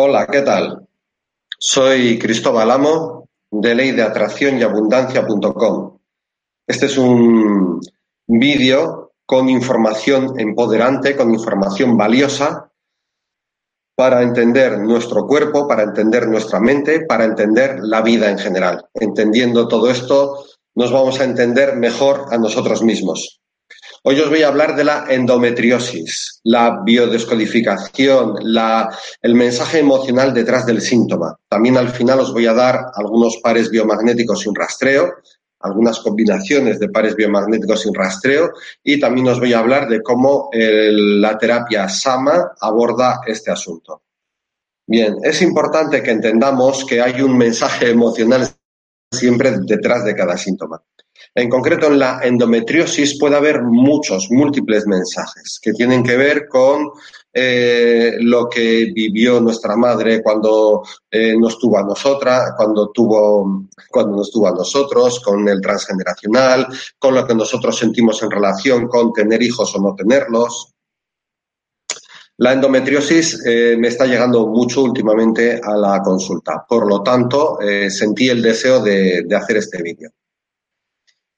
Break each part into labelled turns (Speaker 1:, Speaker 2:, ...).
Speaker 1: Hola, ¿qué tal? Soy Cristóbal Amo de Ley de Atracción y Abundancia.com. Este es un vídeo con información empoderante, con información valiosa para entender nuestro cuerpo, para entender nuestra mente, para entender la vida en general. Entendiendo todo esto, nos vamos a entender mejor a nosotros mismos. Hoy os voy a hablar de la endometriosis, la biodescodificación, el mensaje emocional detrás del síntoma. También al final os voy a dar algunos pares biomagnéticos sin rastreo, algunas combinaciones de pares biomagnéticos sin rastreo y también os voy a hablar de cómo la terapia SAMA aborda este asunto. Bien, es importante que entendamos que hay un mensaje emocional siempre detrás de cada síntoma. En concreto, en la endometriosis puede haber muchos, múltiples mensajes que tienen que ver con eh, lo que vivió nuestra madre cuando eh, nos tuvo a nosotras, cuando tuvo, cuando nos tuvo a nosotros, con el transgeneracional, con lo que nosotros sentimos en relación con tener hijos o no tenerlos. La endometriosis eh, me está llegando mucho últimamente a la consulta. Por lo tanto, sentí el deseo de hacer este vídeo.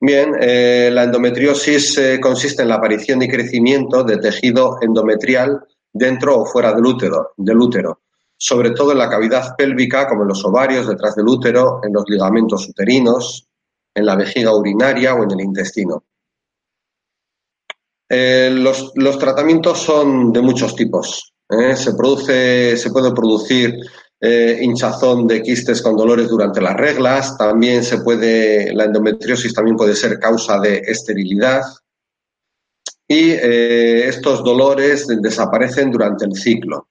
Speaker 1: Bien, eh, la endometriosis eh, consiste en la aparición y crecimiento de tejido endometrial dentro o fuera del útero, del útero, sobre todo en la cavidad pélvica, como en los ovarios, detrás del útero, en los ligamentos uterinos, en la vejiga urinaria o en el intestino. Eh, los, los, tratamientos son de muchos tipos. Se, produce, se puede producir eh, hinchazón de quistes con dolores durante las reglas, también se puede, la endometriosis también puede ser causa de esterilidad. Y eh, estos dolores desaparecen durante el ciclo.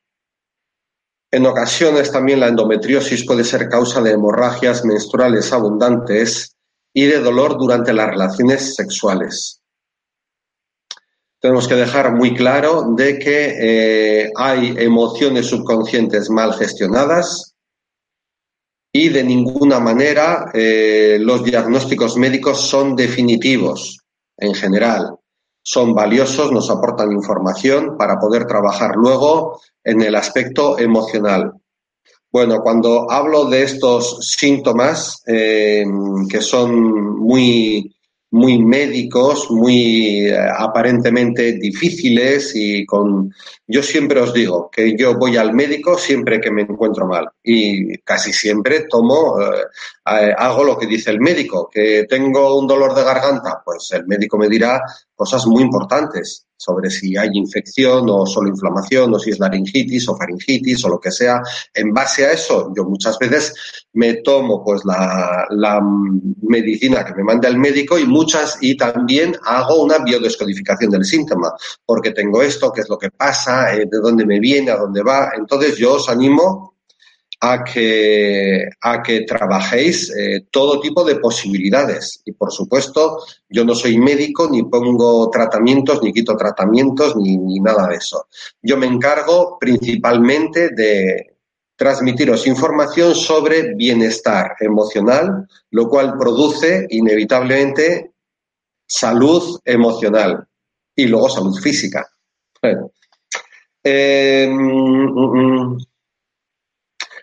Speaker 1: En ocasiones también la endometriosis puede ser causa de hemorragias menstruales abundantes y de dolor durante las relaciones sexuales tenemos que dejar muy claro de que eh, hay emociones subconscientes mal gestionadas y de ninguna manera eh, los diagnósticos médicos son definitivos en general. Son valiosos, nos aportan información para poder trabajar luego en el aspecto emocional. Bueno, cuando hablo de estos síntomas eh, que son muy muy médicos, muy eh, aparentemente difíciles y con... Yo siempre os digo que yo voy al médico siempre que me encuentro mal y casi siempre tomo, eh, eh, hago lo que dice el médico, que tengo un dolor de garganta, pues el médico me dirá cosas muy importantes sobre si hay infección o solo inflamación o si es laringitis o faringitis o lo que sea. En base a eso, yo muchas veces me tomo pues la, medicina que me manda el médico y muchas y también hago una biodescodificación del síntoma, porque tengo esto, qué es lo que pasa, eh, de dónde me viene, a dónde va. Entonces yo os animo a que, a que trabajéis eh, todo tipo de posibilidades. Y por supuesto, yo no soy médico, ni pongo tratamientos, ni quito tratamientos, ni, ni nada de eso. Yo me encargo principalmente de transmitiros información sobre bienestar emocional, lo cual produce inevitablemente salud emocional y luego salud física. Eh, mm, mm, mm.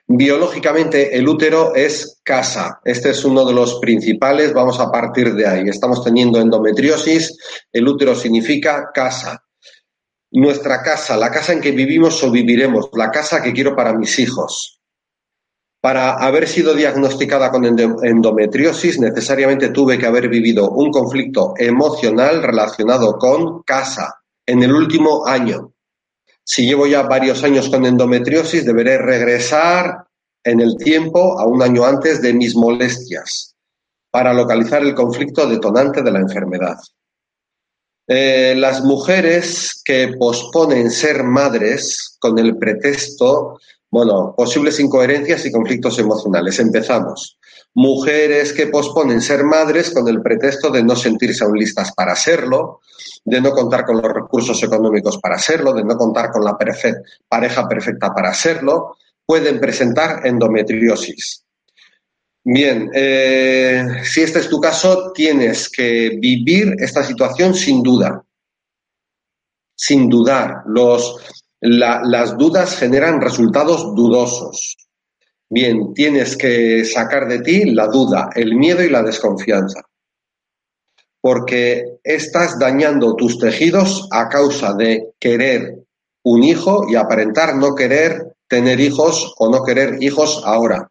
Speaker 1: Biológicamente el útero es casa. Este es uno de los principales. Vamos a partir de ahí. Estamos teniendo endometriosis. El útero significa casa. Nuestra casa, la casa en que vivimos o viviremos, la casa que quiero para mis hijos. Para haber sido diagnosticada con endometriosis, necesariamente tuve que haber vivido un conflicto emocional relacionado con casa en el último año. Si llevo ya varios años con endometriosis, deberé regresar en el tiempo a un año antes de mis molestias para localizar el conflicto detonante de la enfermedad. Eh, las mujeres que posponen ser madres con el pretexto, bueno, posibles incoherencias y conflictos emocionales. Empezamos. Mujeres que posponen ser madres con el pretexto de no sentirse aún listas para serlo, de no contar con los recursos económicos para hacerlo, de no contar con la pareja perfecta para hacerlo, pueden presentar endometriosis. Bien, eh, si este es tu caso, tienes que vivir esta situación sin duda, sin dudar. Los, las dudas generan resultados dudosos. Bien, tienes que sacar de ti la duda, el miedo y la desconfianza. Porque estás dañando tus tejidos a causa de querer un hijo y aparentar no querer tener hijos o no querer hijos ahora.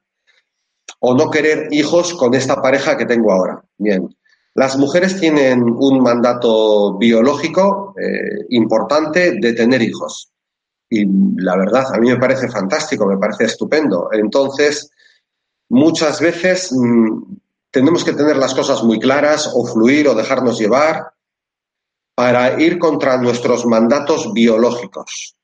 Speaker 1: O no querer hijos con esta pareja que tengo ahora. Bien. Las mujeres tienen un mandato biológico eh, importante de tener hijos. Y la verdad, a mí me parece fantástico, me parece estupendo. Entonces, muchas veces mm, tenemos que tener las cosas muy claras o fluir o dejarnos llevar para ir contra nuestros mandatos biológicos.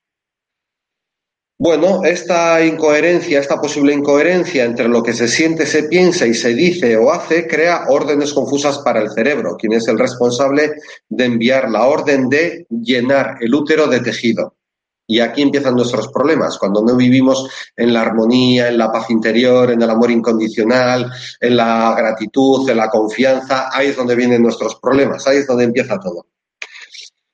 Speaker 1: Bueno, esta incoherencia, esta posible incoherencia entre lo que se siente, se piensa y se dice o hace, crea órdenes confusas para el cerebro, quien es el responsable de enviar la orden de llenar el útero de tejido. Y aquí empiezan nuestros problemas, cuando no vivimos en la armonía, en la paz interior, en el amor incondicional, en la gratitud, en la confianza, ahí es donde vienen nuestros problemas, ahí es donde empieza todo.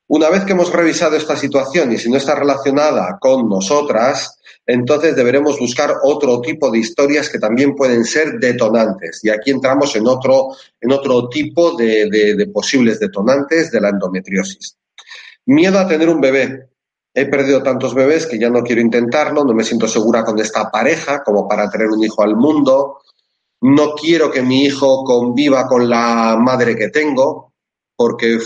Speaker 1: Una vez que hemos revisado esta situación y si no está relacionada con nosotras, entonces deberemos buscar otro tipo de historias que también pueden ser detonantes. Y aquí entramos en otro, en otro tipo de, de posibles detonantes de la endometriosis. Miedo a tener un bebé. He perdido tantos bebés que ya no quiero intentarlo, no me siento segura con esta pareja como para tener un hijo al mundo. No quiero que mi hijo conviva con la madre que tengo, porque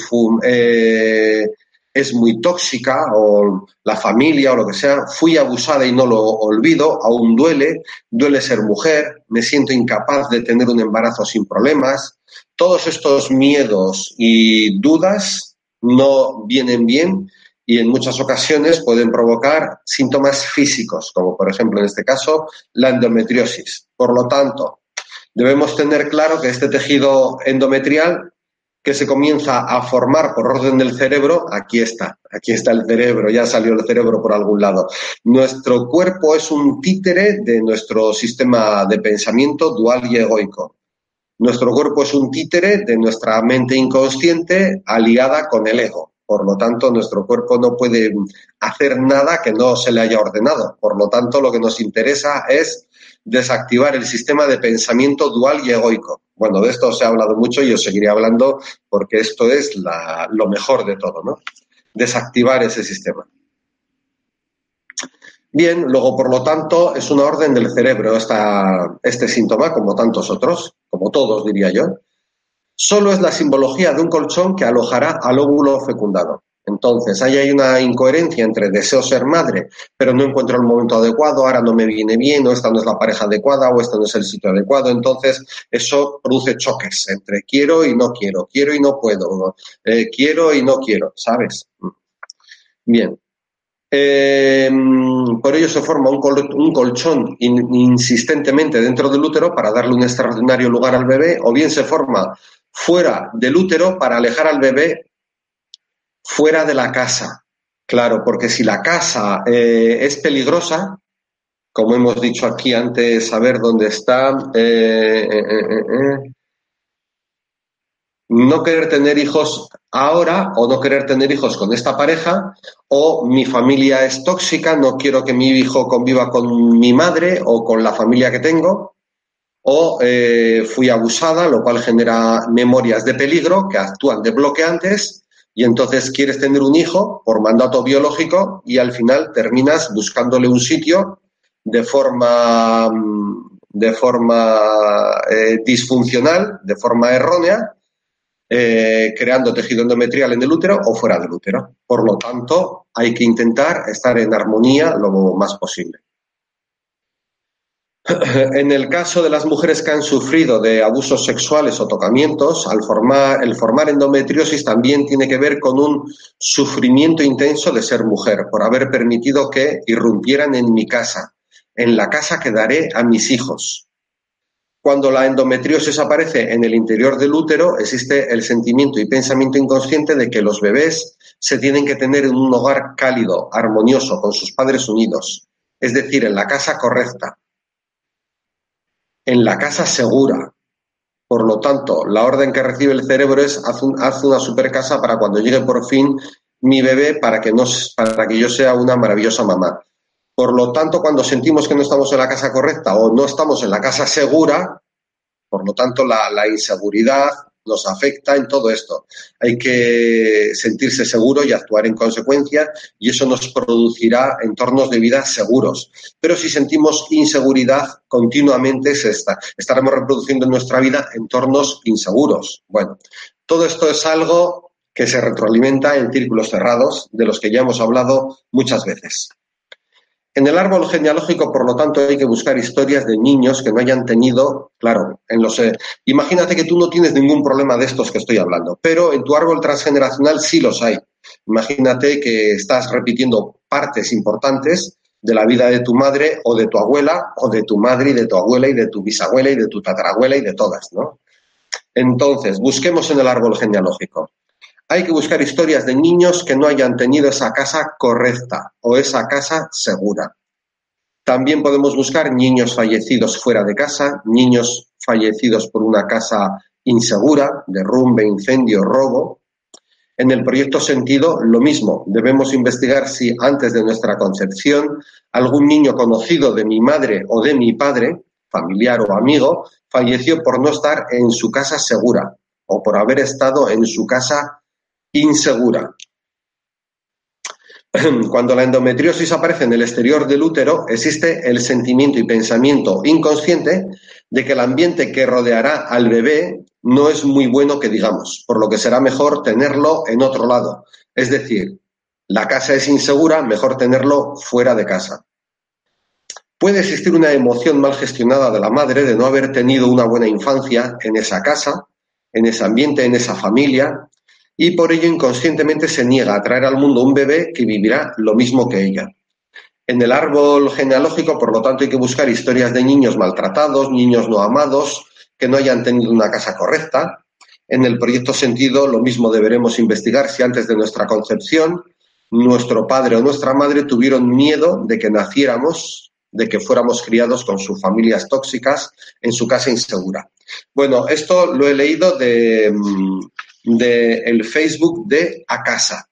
Speaker 1: eh, es muy tóxica o la familia o lo que sea, fui abusada y no lo olvido, aún duele, duele ser mujer, me siento incapaz de tener un embarazo sin problemas. Todos estos miedos y dudas no vienen bien y en muchas ocasiones pueden provocar síntomas físicos, como por ejemplo en este caso la endometriosis. Por lo tanto, debemos tener claro que este tejido endometrial que se comienza a formar por orden del cerebro, aquí está, aquí está el cerebro, ya salió el cerebro por algún lado. Nuestro cuerpo es un títere de nuestro sistema de pensamiento dual y egoico. Nuestro cuerpo es un títere de nuestra mente inconsciente aliada con el ego. Por lo tanto, nuestro cuerpo no puede hacer nada que no se le haya ordenado. Por lo tanto, lo que nos interesa es desactivar el sistema de pensamiento dual y egoico. Bueno, de esto se ha hablado mucho y os seguiré hablando porque esto es lo mejor de todo, ¿no? Desactivar ese sistema. Bien, luego, por lo tanto, es una orden del cerebro esta, este síntoma, como tantos otros, como todos, diría yo. Solo es la simbología de un colchón que alojará al óvulo fecundado. Entonces, ahí hay una incoherencia entre deseo ser madre, pero no encuentro el momento adecuado, ahora no me viene bien, o esta no es la pareja adecuada, o este no es el sitio adecuado. Entonces, eso produce choques entre quiero y no quiero, quiero y no puedo, eh, quiero y no quiero, ¿sabes? Bien. Em, por ello se forma un, colchón insistentemente dentro del útero para darle un extraordinario lugar al bebé, o bien se forma fuera del útero para alejar al bebé fuera de la casa. Claro, porque si la casa eh, es peligrosa, como hemos dicho aquí antes, saber dónde está, eh, eh, no querer tener hijos ahora o no querer tener hijos con esta pareja, o mi familia es tóxica, no quiero que mi hijo conviva con mi madre o con la familia que tengo, o fui abusada, lo cual genera memorias de peligro que actúan de bloqueantes y entonces quieres tener un hijo por mandato biológico y al final terminas buscándole un sitio de forma, de forma eh, disfuncional, de forma errónea, eh, creando tejido endometrial en el útero o fuera del útero. Por lo tanto, hay que intentar estar en armonía lo más posible. En el caso de las mujeres que han sufrido de abusos sexuales o tocamientos, el formar endometriosis también tiene que ver con un sufrimiento intenso de ser mujer, por haber permitido que irrumpieran en mi casa, en la casa que daré a mis hijos. Cuando la endometriosis aparece en el interior del útero, existe el sentimiento y pensamiento inconsciente de que los bebés se tienen que tener en un hogar cálido, armonioso, con sus padres unidos, es decir, en la casa correcta, en la casa segura. Por lo tanto, la orden que recibe el cerebro es haz, una super casa para cuando llegue por fin mi bebé para que, para que yo sea una maravillosa mamá. Por lo tanto, cuando sentimos que no estamos en la casa correcta o no estamos en la casa segura, por lo tanto, la, inseguridad nos afecta en todo esto. Hay que sentirse seguro y actuar en consecuencia y eso nos producirá entornos de vida seguros. Pero si sentimos inseguridad continuamente, se está, estaremos reproduciendo en nuestra vida entornos inseguros. Bueno, todo esto es algo que se retroalimenta en círculos cerrados, de los que ya hemos hablado muchas veces. En el árbol genealógico, por lo tanto, hay que buscar historias de niños que no hayan tenido, claro, en los... Eh, imagínate que tú no tienes ningún problema de estos que estoy hablando, pero en tu árbol transgeneracional sí los hay. Imagínate que estás repitiendo partes importantes de la vida de tu madre o de tu abuela o de tu madre y de tu abuela y de tu bisabuela y de tu tatarabuela y de todas, ¿no? Entonces, busquemos en el árbol genealógico. Hay que buscar historias de niños que no hayan tenido esa casa correcta o esa casa segura. También podemos buscar niños fallecidos fuera de casa, niños fallecidos por una casa insegura, derrumbe, incendio, robo. En el proyecto Sentido, lo mismo. Debemos investigar si antes de nuestra concepción algún niño conocido de mi madre o de mi padre, familiar o amigo, falleció por no estar en su casa segura o por haber estado en su casa insegura. Cuando la endometriosis aparece en el exterior del útero, existe el sentimiento y pensamiento inconsciente de que el ambiente que rodeará al bebé no es muy bueno que digamos, por lo que será mejor tenerlo en otro lado. Es decir, la casa es insegura, mejor tenerlo fuera de casa. Puede existir una emoción mal gestionada de la madre de no haber tenido una buena infancia en esa casa, en ese ambiente, en esa familia, y por ello inconscientemente se niega a traer al mundo un bebé que vivirá lo mismo que ella. En el árbol genealógico, por lo tanto, hay que buscar historias de niños maltratados, niños no amados, que no hayan tenido una casa correcta. En el proyecto sentido, lo mismo deberemos investigar si antes de nuestra concepción nuestro padre o nuestra madre tuvieron miedo de que naciéramos, de que fuéramos criados con sus familias tóxicas en su casa insegura. Bueno, esto lo he leído de, del Facebook de Acasa.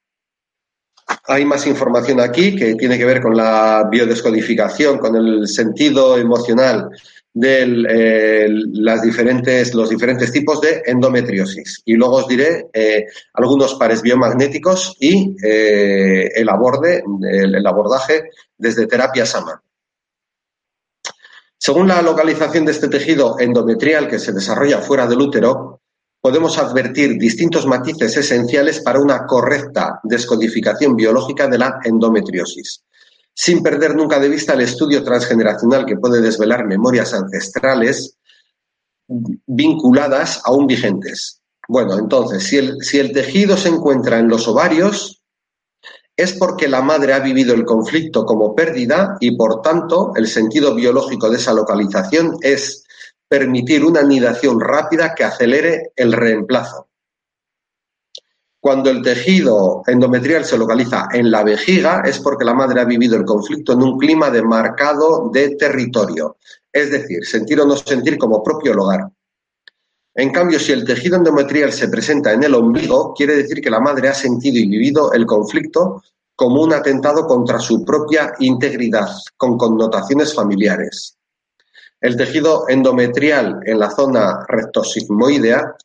Speaker 1: Hay más información aquí que tiene que ver con la biodescodificación, con el sentido emocional de eh, las diferentes, los diferentes tipos de endometriosis. Y luego os diré eh, algunos pares biomagnéticos y eh, el, aborde, el abordaje desde terapia SAMA. Según la localización de este tejido endometrial que se desarrolla fuera del útero, podemos advertir distintos matices esenciales para una correcta descodificación biológica de la endometriosis, sin perder nunca de vista el estudio transgeneracional que puede desvelar memorias ancestrales vinculadas aún vigentes. Bueno, entonces, si el, tejido se encuentra en los ovarios, es porque la madre ha vivido el conflicto como pérdida y, por tanto, el sentido biológico de esa localización es permitir una anidación rápida que acelere el reemplazo. Cuando el tejido endometrial se localiza en la vejiga es porque la madre ha vivido el conflicto en un clima de marcado de territorio, es decir, sentir o no sentir como propio hogar. En cambio, si el tejido endometrial se presenta en el ombligo, quiere decir que la madre ha sentido y vivido el conflicto como un atentado contra su propia integridad, con connotaciones familiares. El tejido endometrial en la zona rectosigmoidea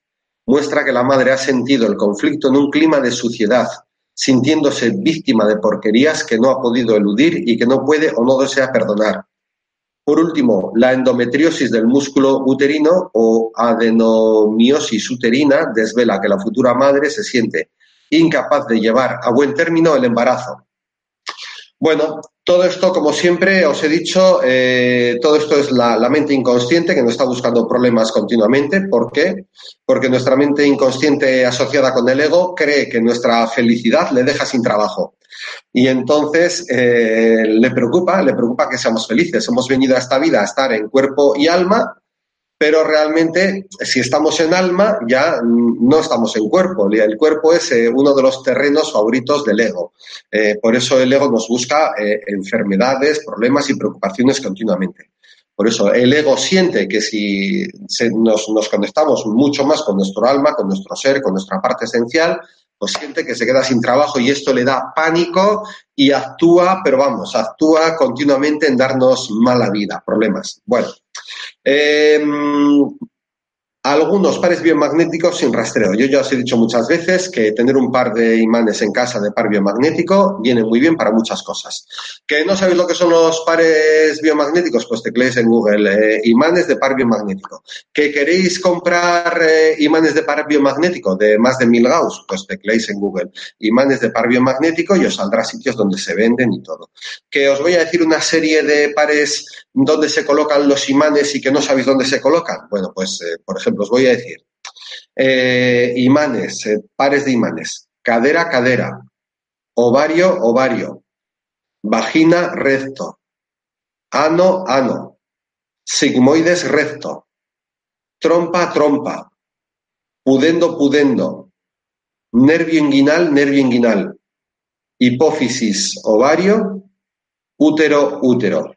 Speaker 1: muestra que la madre ha sentido el conflicto en un clima de suciedad, sintiéndose víctima de porquerías que no ha podido eludir y que no puede o no desea perdonar. Por último, la endometriosis del músculo uterino o adenomiosis uterina desvela que la futura madre se siente incapaz de llevar a buen término el embarazo. Bueno, todo esto, como siempre os he dicho, eh, todo esto es la, mente inconsciente que nos está buscando problemas continuamente. ¿Por qué? Porque nuestra mente inconsciente asociada con el ego cree que nuestra felicidad le deja sin trabajo. Y entonces eh, le preocupa, le preocupa que seamos felices. Hemos venido a esta vida a estar en cuerpo y alma pero realmente si estamos en alma ya no estamos en cuerpo. El cuerpo es eh, uno de los terrenos favoritos del ego. Eh, por eso el ego nos busca eh, enfermedades, problemas y preocupaciones continuamente. Por eso el ego siente que si nos, nos conectamos mucho más con nuestro alma, con nuestro ser, con nuestra parte esencial, pues siente que se queda sin trabajo y esto le da pánico y actúa, pero vamos, actúa continuamente en darnos mala vida, problemas. Bueno, eh, algunos pares biomagnéticos sin rastreo. Yo ya os he dicho muchas veces que tener un par de imanes en casa de par biomagnético viene muy bien para muchas cosas. ¿Que no sabéis lo que son los pares biomagnéticos? Pues tecleéis en Google eh, imanes de par biomagnético. ¿Que queréis comprar eh, imanes de par biomagnético de más de mil Gauss? Pues tecleéis en Google imanes de par biomagnético y os saldrá sitios donde se venden y todo. ¿Que os voy a decir una serie de pares donde se colocan los imanes y que no sabéis dónde se colocan? Bueno, pues eh, por ejemplo os voy a decir. Eh, imanes, eh, pares de imanes. Cadera, cadera. Ovario, ovario. Vagina, recto. Ano, ano. Sigmoides, recto. Trompa, trompa. Pudendo, pudendo. Nervio inguinal, nervio inguinal. Hipófisis, ovario. Útero, útero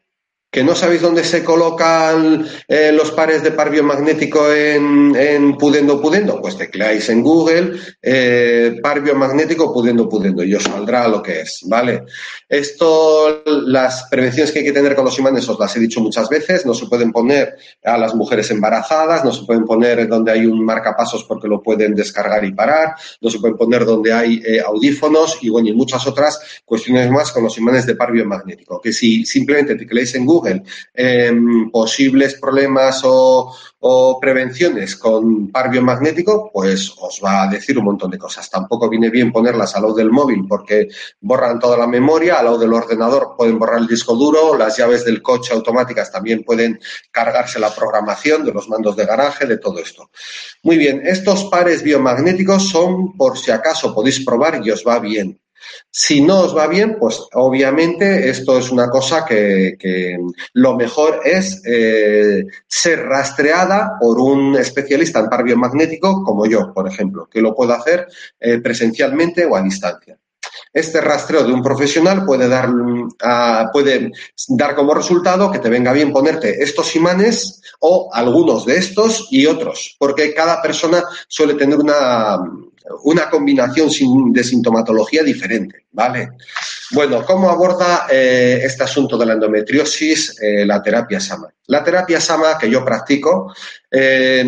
Speaker 1: que no sabéis dónde se colocan eh, los pares de par biomagnético en, en Pudendo Pudendo, pues tecleáis en Google eh, par biomagnético Pudendo Pudendo y os saldrá lo que es, ¿vale? Esto, las prevenciones que hay que tener con los imanes os las he dicho muchas veces, no se pueden poner a las mujeres embarazadas, no se pueden poner donde hay un marcapasos porque lo pueden descargar y parar, no se pueden poner donde hay eh, audífonos y bueno, y muchas otras cuestiones más con los imanes de par biomagnético, que si simplemente tecleáis en Google Em, posibles problemas o, prevenciones con par biomagnético, pues os va a decir un montón de cosas. Tampoco viene bien ponerlas al lado del móvil porque borran toda la memoria, al lado del ordenador pueden borrar el disco duro, las llaves del coche automáticas también pueden cargarse la programación de los mandos de garaje, de todo esto. Muy bien, estos pares biomagnéticos son por si acaso podéis probar y os va bien. Si no os va bien, pues obviamente esto es una cosa que, lo mejor es eh, ser rastreada por un especialista en par biomagnético como yo, por ejemplo, que lo puedo hacer eh, presencialmente o a distancia. Este rastreo de un profesional puede dar, ah, puede dar como resultado que te venga bien ponerte estos imanes o algunos de estos y otros, porque cada persona suele tener una, una combinación de sintomatología diferente, ¿vale? Bueno, ¿cómo aborda eh, este asunto de la endometriosis eh, la terapia SAMA? La terapia SAMA que yo practico eh,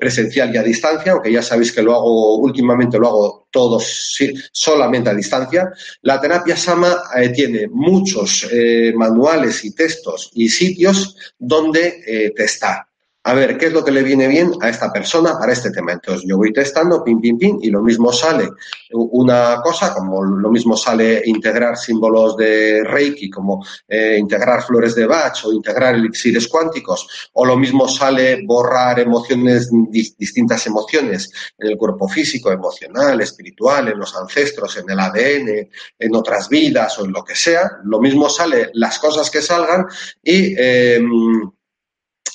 Speaker 1: presencial y a distancia, aunque ya sabéis que lo hago últimamente, lo hago todo solamente a distancia. La terapia SAMA tiene muchos manuales y textos y sitios donde testar a ver qué es lo que le viene bien a esta persona para este tema. Entonces yo voy testando, pin, pin, pin, y lo mismo sale una cosa, como lo mismo sale integrar símbolos de Reiki, como eh, integrar flores de Bach o integrar elixires cuánticos, o lo mismo sale borrar emociones, distintas emociones en el cuerpo físico, emocional, espiritual, en los ancestros, en el ADN, en otras vidas o en lo que sea. Lo mismo sale las cosas que salgan y em,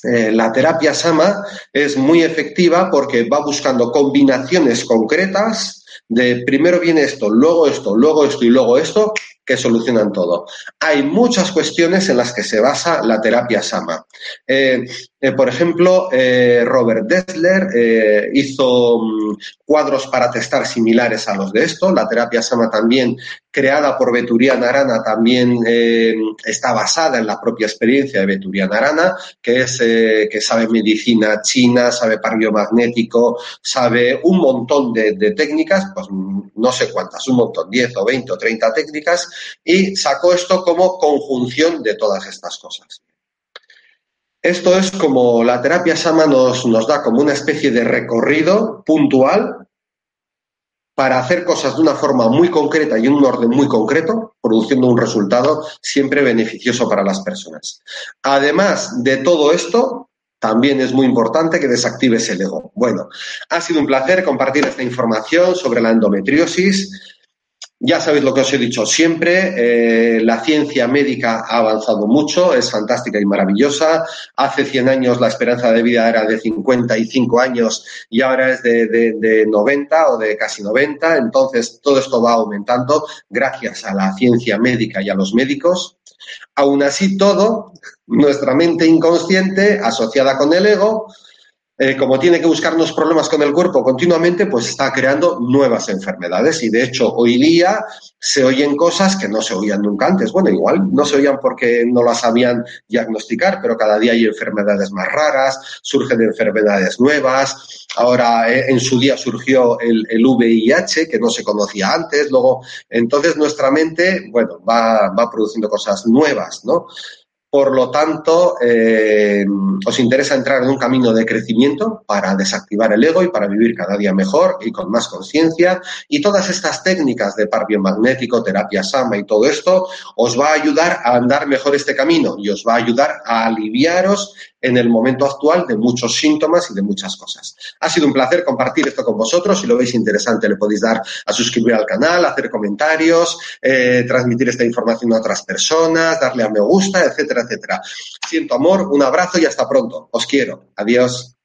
Speaker 1: eh, la terapia Sama es muy efectiva porque va buscando combinaciones concretas de primero viene esto, luego esto, luego esto y luego esto, que solucionan todo. Hay muchas cuestiones en las que se basa la terapia Sama. Eh, eh, por ejemplo, eh, Robert Dessler hizo mm, cuadros para testar similares a los de esto. La terapia Sama también, creada por Beturiana Arana, también está basada en la propia experiencia de Beturiana Arana, que es que sabe medicina china, sabe par biomagnético, sabe un montón de, técnicas, pues no sé cuántas, un montón, 10 o 20 o 30 técnicas y sacó esto como conjunción de todas estas cosas. Esto es como la terapia Sama nos, nos da como una especie de recorrido puntual para hacer cosas de una forma muy concreta y en un orden muy concreto, produciendo un resultado siempre beneficioso para las personas. Además de todo esto, también es muy importante que desactives el ego. Bueno, ha sido un placer compartir esta información sobre la endometriosis. Ya sabéis lo que os he dicho siempre, eh, la ciencia médica ha avanzado mucho, es fantástica y maravillosa. Hace 100 años la esperanza de vida era de 55 años y ahora es de, de 90 o de casi 90. Entonces, todo esto va aumentando gracias a la ciencia médica y a los médicos. Aún así, todo, nuestra mente inconsciente, asociada con el ego, eh, como tiene que buscarnos problemas con el cuerpo continuamente, pues está creando nuevas enfermedades. Y de hecho, hoy día se oyen cosas que no se oían nunca antes. Bueno, igual no se oían porque no las sabían diagnosticar, pero cada día hay enfermedades más raras, surgen enfermedades nuevas. Ahora, eh, en su día surgió el, el, VIH, que no se conocía antes. Luego, entonces nuestra mente, bueno, va, va produciendo cosas nuevas, ¿no? Por lo tanto, eh, os interesa entrar en un camino de crecimiento para desactivar el ego y para vivir cada día mejor y con más conciencia. Y todas estas técnicas de par biomagnético, terapia sama y todo esto os va a ayudar a andar mejor este camino y os va a ayudar a aliviaros en el momento actual de muchos síntomas y de muchas cosas. Ha sido un placer compartir esto con vosotros. Si lo veis interesante, le podéis dar a suscribir al canal, hacer comentarios, eh, transmitir esta información a otras personas, darle a me gusta, etcétera, etcétera. Siento amor, un abrazo y hasta pronto. Os quiero. Adiós.